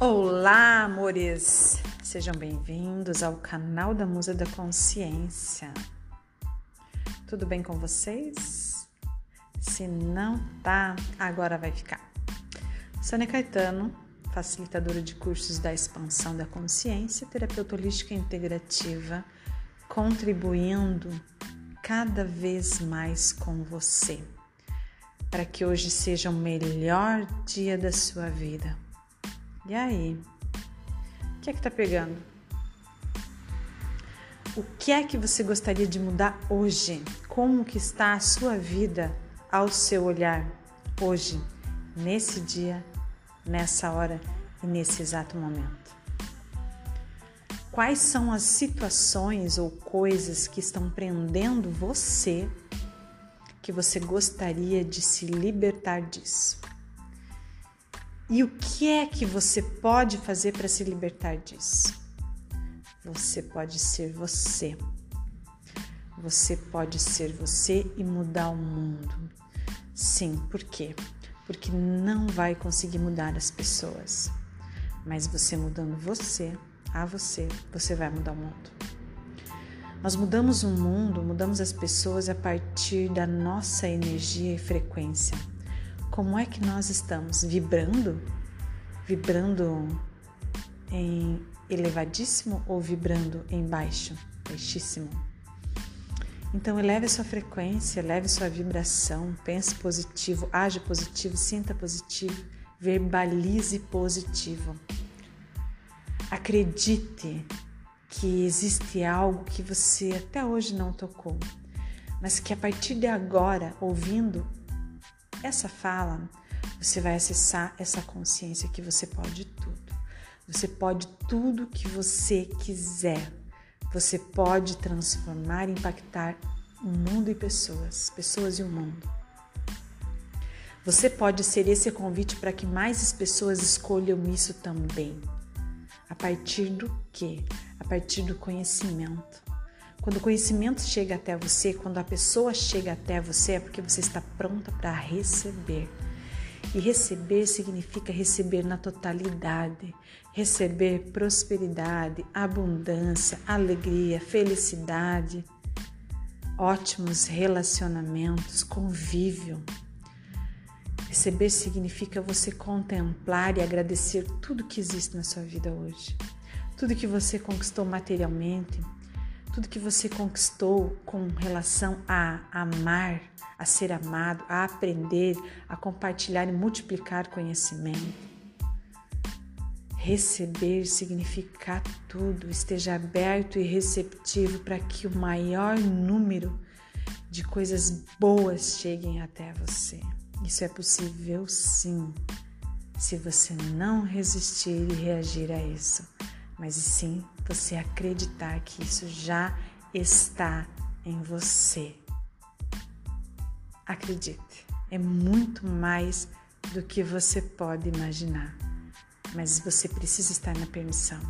Olá, amores! Sejam bem-vindos ao canal da Musa da Consciência. Tudo bem com vocês? Se não tá, agora vai ficar. Sônia Caetano, facilitadora de cursos da expansão da consciência, terapeuta holística integrativa, contribuindo cada vez mais com você, para que hoje seja o melhor dia da sua vida e aí? O que é que tá pegando? O que é que você gostaria de mudar hoje? Como que está a sua vida ao seu olhar hoje, nesse dia, nessa hora e nesse exato momento? Quais são as situações ou coisas que estão prendendo você que você gostaria de se libertar disso? E o que é que você pode fazer para se libertar disso? Você pode ser você. Você pode ser você e mudar o mundo. Sim, por quê? Porque não vai conseguir mudar as pessoas. Mas você mudando você, a você, você vai mudar o mundo. Nós mudamos o mundo, mudamos as pessoas a partir da nossa energia e frequência como é que nós estamos vibrando? Vibrando em elevadíssimo ou vibrando em baixo, baixíssimo? Então eleve sua frequência, eleve sua vibração, pense positivo, age positivo, sinta positivo, verbalize positivo. Acredite que existe algo que você até hoje não tocou, mas que a partir de agora, ouvindo essa fala, você vai acessar essa consciência que você pode tudo. Você pode tudo que você quiser. Você pode transformar e impactar o mundo e pessoas, pessoas e o mundo. Você pode ser esse convite para que mais pessoas escolham isso também. A partir do quê? A partir do conhecimento. Quando o conhecimento chega até você, quando a pessoa chega até você, é porque você está pronta para receber. E receber significa receber na totalidade, receber prosperidade, abundância, alegria, felicidade, ótimos relacionamentos, convívio. Receber significa você contemplar e agradecer tudo que existe na sua vida hoje, tudo que você conquistou materialmente, tudo que você conquistou com relação a amar, a ser amado, a aprender, a compartilhar e multiplicar conhecimento. Receber significa tudo, esteja aberto e receptivo para que o maior número de coisas boas cheguem até você. Isso é possível sim, se você não resistir e reagir a isso mas sim você acreditar que isso já está em você. Acredite, é muito mais do que você pode imaginar, mas você precisa estar na permissão.